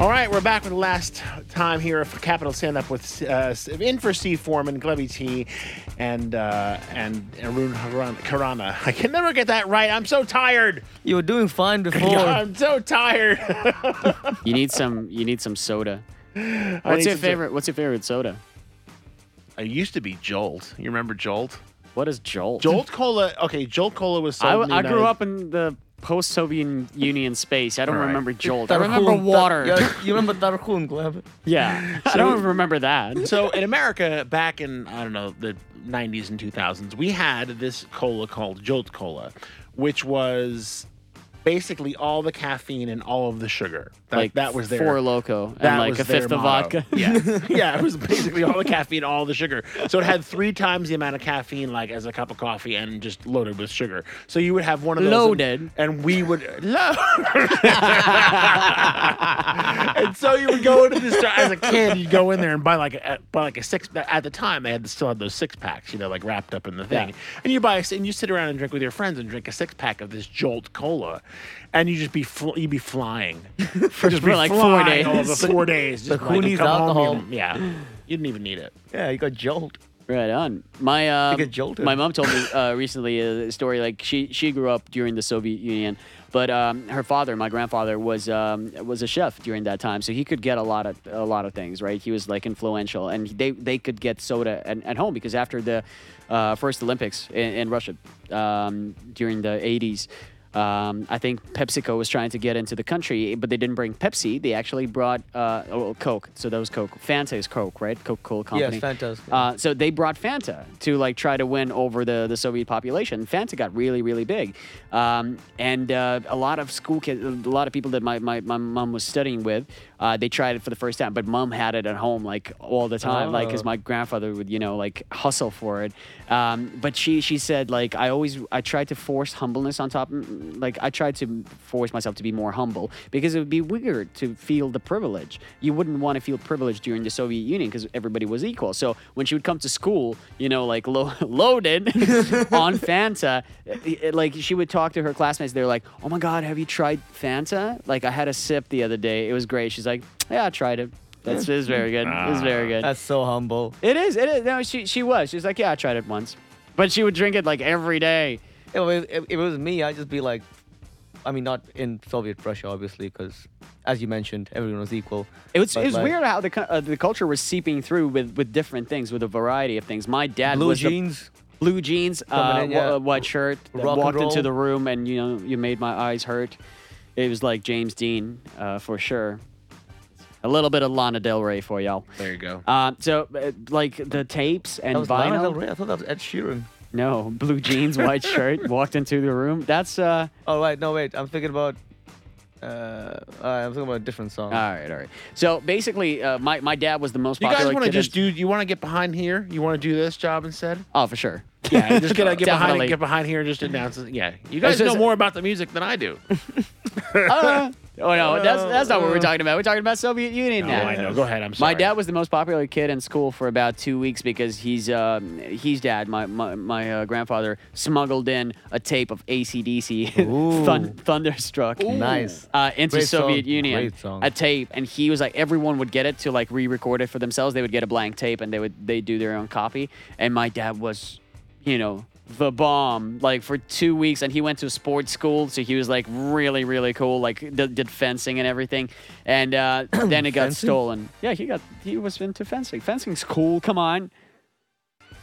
All right, we're back with the last time here for Capital Stand Up with uh, in for Steve Foreman, Glevy T, and uh, and Arun Haran- Karana. I can never get that right. I'm so tired. You were doing fine before. I'm so tired. You need some. You need some soda. I What's your some- favorite? What's your favorite soda? I used to be Jolt. You remember Jolt? What is Jolt? Jolt Cola. Okay, Jolt Cola was. I, sold in the I grew up in the post-Soviet Union space. I don't All right. remember Jolt. I remember water. Tar- yeah, you remember Tarhun, Gleb? yeah, I don't remember that. So in America, back in I don't know the 90s and 2000s, we had this cola called Jolt Cola, which was basically all the caffeine and all of the sugar. That, like that was their Four Loko and like a fifth of motto. vodka. Yeah, yeah, it was basically all the caffeine, all the sugar. So it had three times the amount of caffeine, like as a cup of coffee, and just loaded with sugar. So you would have one of those, Loaded. and, we would load. and so you would go into this as a kid. You'd go in there and buy like a buy like a six. At the time, they had still had those six packs, you know, like wrapped up in the thing. Yeah. And you buy a- and you sit around and drink with your friends and drink a six pack of this Jolt Cola, and you just be fl- you'd be flying for just for like four days. All the four days. The Just like, Coonies come home, alcohol. yeah, you didn't even need it. Yeah, you got Jolt. Right on. My uh, get jolted. my mom told me uh, recently a story. Like she she grew up during the Soviet Union, but um, her father, my grandfather, was um, was a chef during that time, so he could get a lot of a lot of things. Right, he was like influential, and they they could get soda at, at home because after the uh, first Olympics in, in Russia um, during the '80s. Um, I think PepsiCo was trying to get into the country, but they didn't bring Pepsi. They actually brought uh, oh, Coke. So that was Coke. Fanta is Coke, right? Coca-Cola company. Yes, fantastic. Uh, so they brought Fanta to like try to win over the, the Soviet population. Fanta got really really big, um, and uh, a lot of school kids, a lot of people that my, my, my mom was studying with, uh, they tried it for the first time. But mom had it at home like all the time, like because Oh. my grandfather would you know like hustle for it. Um, but she she said like I always I tried to force humbleness on top, mm, like I tried to force myself to be more humble because it would be weird to feel the privilege. You wouldn't want to feel privileged during the Soviet Union because everybody was equal. So when she would come to school, you know, like lo- loaded on Fanta, it- it- like she would talk to her classmates. They're like, "Oh my God, have you tried Fanta?" Like I had a sip the other day. It was great. She's like, "Yeah, I tried it. That's was very good. It was very ah, good." That's so humble. It is. It is. No, she she was. She was like, "Yeah, I tried it once," but she would drink it like every day. If it, if it was me, I'd just be like, I mean, not in Soviet Russia, obviously, because as you mentioned, everyone was equal. It was, But, it was like, weird how the uh, the culture was seeping through with, with different things, with a variety of things. My dad Blue was the- jeans. blue jeans, uh, in, yeah. uh, white shirt, Rock walked into the room, and you know, you made my eyes hurt. It was like James Dean, uh, for sure. A little bit of Lana Del Rey for y'all. There you go. Uh, so, uh, like the tapes and That was Lana. Del Rey. I thought that was Ed Sheeran. No, blue jeans, white shirt, walked into the room. That's uh. Oh right, no wait, I'm thinking about. Uh, uh, I'm thinking about a different song. All right, all right. So basically, uh, my my dad was the most You popular. guys want to kid in- just do? You want to get behind here? You want to do this job instead? Oh, for sure. Yeah, just get, get behind, Definitely. get behind here and just announce it. Yeah, you guys just- know more about the music than I do. Uh, oh no, that's that's not what we're talking about. We're talking about Soviet Union now. Oh. I know. Go ahead. I'm sorry. My dad was the most popular kid in school for about two weeks because he's um, he's dad. My my, my uh, grandfather smuggled in a tape of AC/DC, Thun- Thunderstruck. Nice. Uh, into Great song, Soviet Union, great song. a tape, and he was like, everyone would get it to like re-record it for themselves. They would get a blank tape, and they would they do their own copy. And my dad was, you know, the bomb like for two weeks, and he went to sports school, so he was like really really cool, like did, did fencing and everything. And uh, then it got Fencing? stolen. Yeah, he got he was into fencing. Fencing's cool. Come on.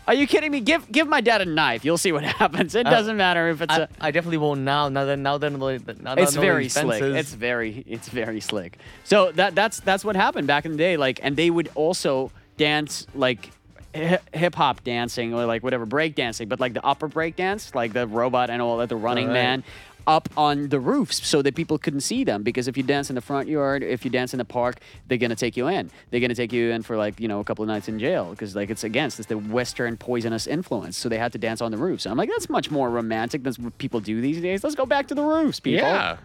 Are you kidding me? Give give my dad a knife. You'll see what happens. It Uh, doesn't matter if it's I, a I definitely won't now. Now that now that now that it's now very slick. It's very it's very slick. So that that's that's what happened back in the day. Like, and they would also dance like hip hop dancing or like whatever break dancing, but like the upper break dance, like the robot and all that, the running man. Up on the roofs so that people couldn't see them. Because if you dance in the front yard, if you dance in the park, they're gonna take you in. They're gonna take you in for like you know a couple of nights in jail because like it's against it's the Western poisonous influence. So they had to dance on the roofs. And I'm like, that's much more romantic than what people do these days. Let's go back to the roofs, people. Yeah.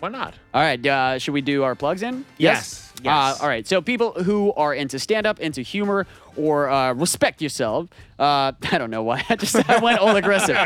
Why not? All right, uh, should we do our plugs in? Yes, yes. Uh, all right, so people who are into stand up, into humor, or uh, respect yourself. Uh, I don't know why. I just I went all aggressive.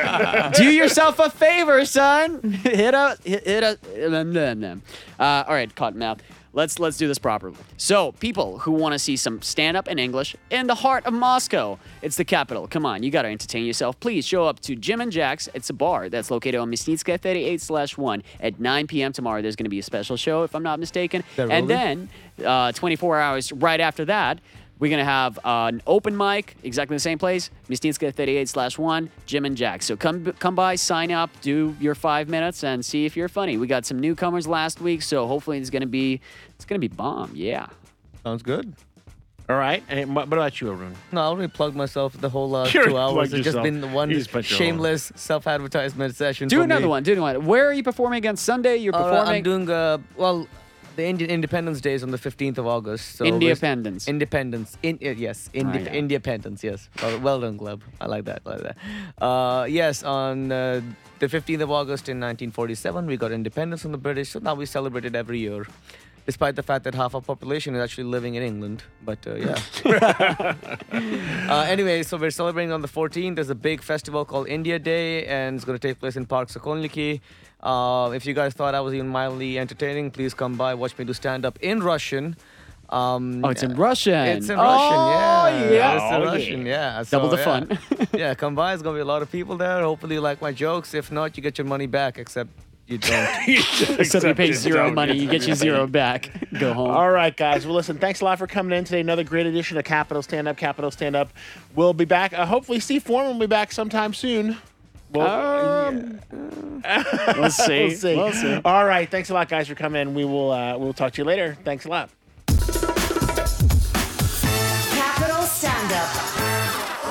Do yourself a favor, son. hit a hit, hit a. Uh, all right, Cottonmouth. Let's let's do this properly. So, people who want to see some stand up in English in the heart of Moscow, it's the capital. Come on, you got to entertain yourself. Please show up to Jim and Jack's. It's a bar that's located on Myasnitskaya 38 slash 1 at 9 p.m. tomorrow. There's going to be a special show, if I'm not mistaken. And then, uh, 24 hours right after that, we're going to have uh, an open mic, exactly the same place, Myasnitskaya 38 slash 1, Jim and Jack. So come come by, sign up, do your five minutes, and see if you're funny. We got some newcomers last week, so hopefully it's going to be it's going to be bomb. Yeah. Sounds good. All right. And what what about you, Arun? No, I already plugged myself the whole uh, You're two hours. plugged It's just yourself. been one You just put your shameless self-advertisement session. Do for another me. one. Do another one. Where are you performing again? Sunday? You're Uh, performing I'm doing uh, well. The Indian Independence Day is on the 15th of August. So Independence. Independence. In, uh, yes. Inde- Oh, yeah. Independence. Yes. Well, well done, Gleb. I like that. I like that. Uh, yes, on uh, the 15th of August in 1947, we got independence from the British. So now we celebrate it every year, despite the fact that half our population is actually living in England. But uh, yeah. uh, anyway, so we're celebrating on the 14th. There's a big festival called India Day, and it's going to take place in Park Sokolniki. Uh, if you guys thought I was even mildly entertaining, please come by, watch me do stand up in Russian. Um, Oh, it's in Russian. It's in Oh, Russian, yeah. yeah. It's in Oh, yeah. Russian, yeah. Double So, the yeah. fun. yeah, come by. There's gonna be a lot of people there. Hopefully, you like my jokes. If not, you get your money back. Except you don't. so you pay zero money, you get your zero back. Go home. All right, guys. Well, listen, thanks a lot for coming in today. Another great edition of Capital Stand Up, Capital Stand Up. We'll be back. Uh, hopefully, Steve Foreman will be back sometime soon. Well, Um, We'll see. we'll see. We'll see. All right. Thanks a lot, guys, for coming in. We will uh, we'll talk to you later. Thanks a lot.